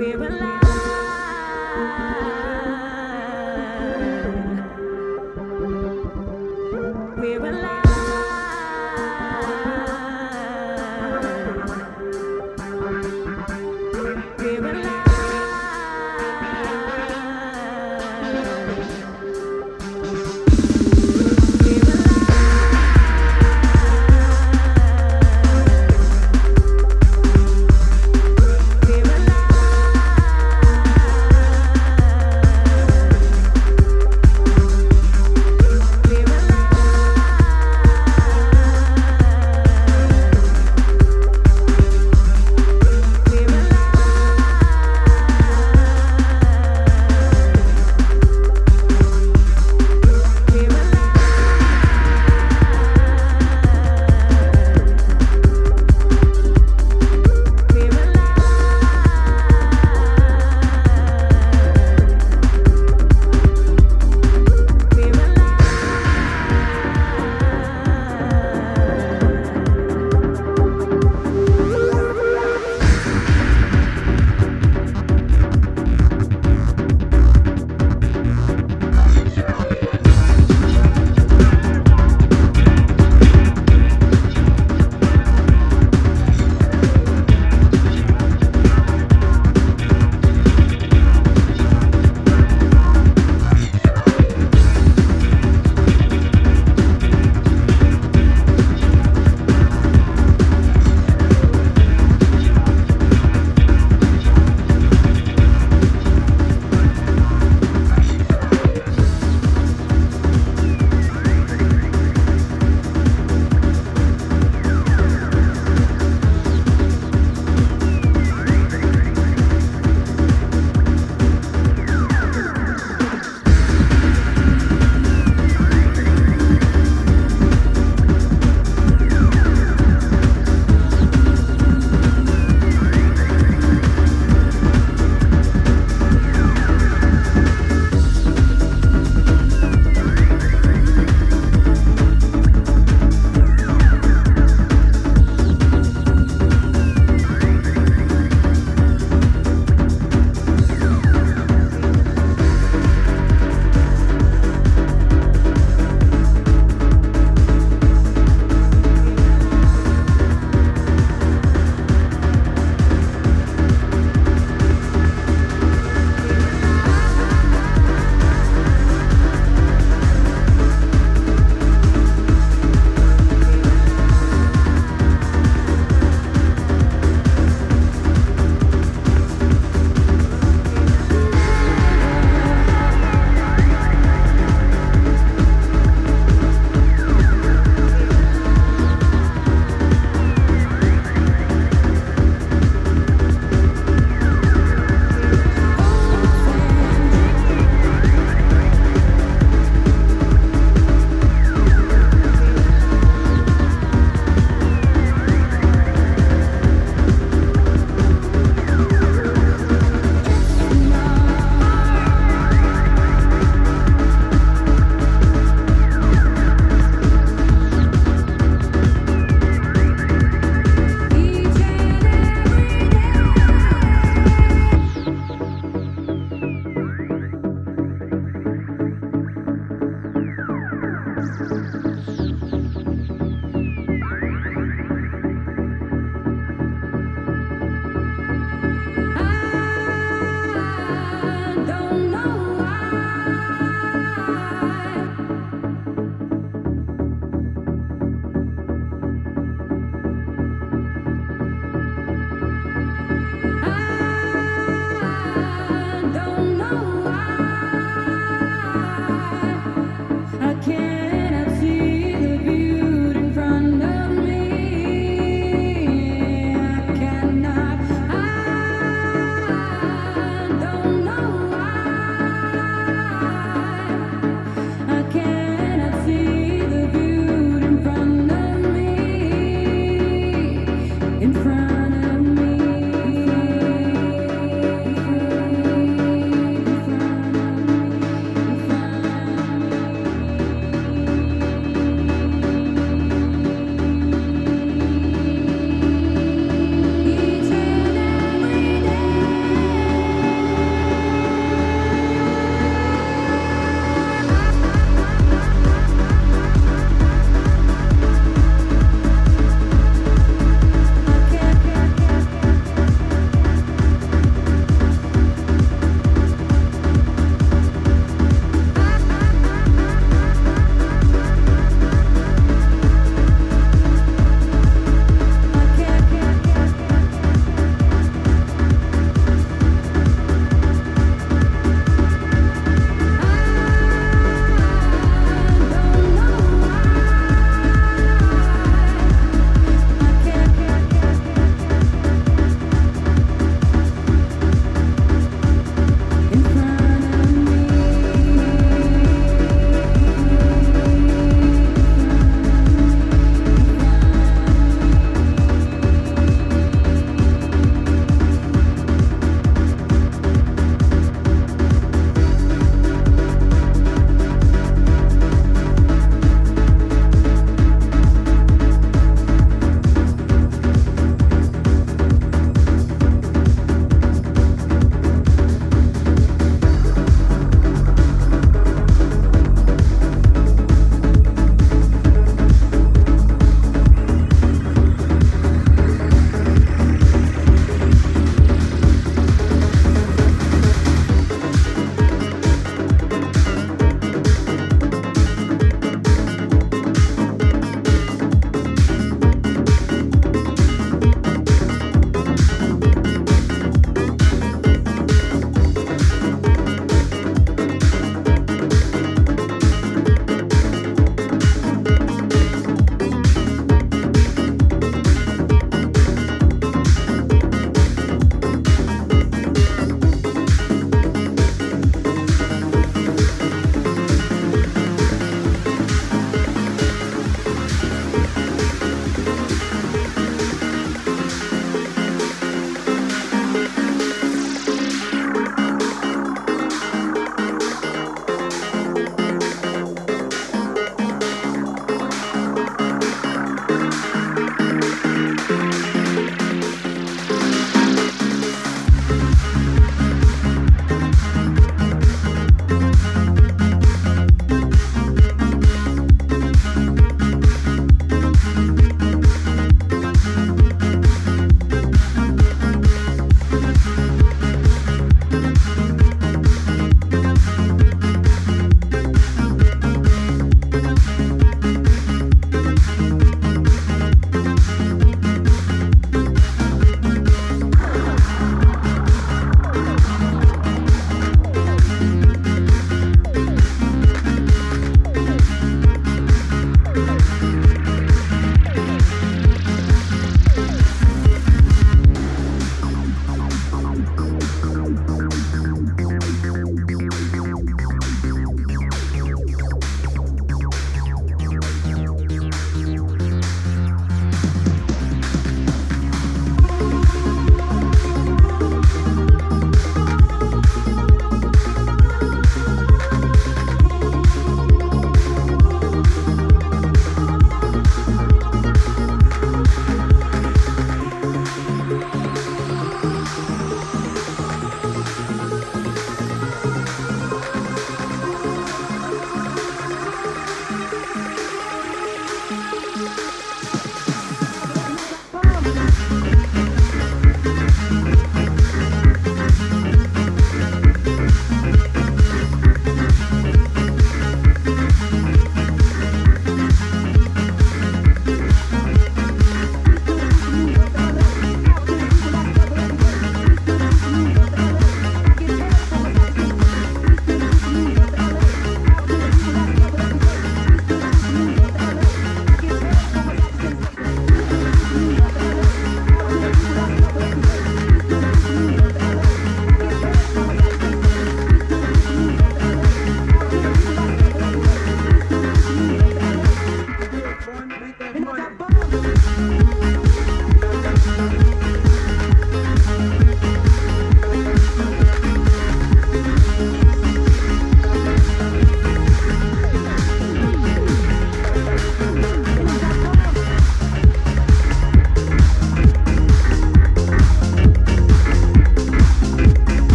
we're alive.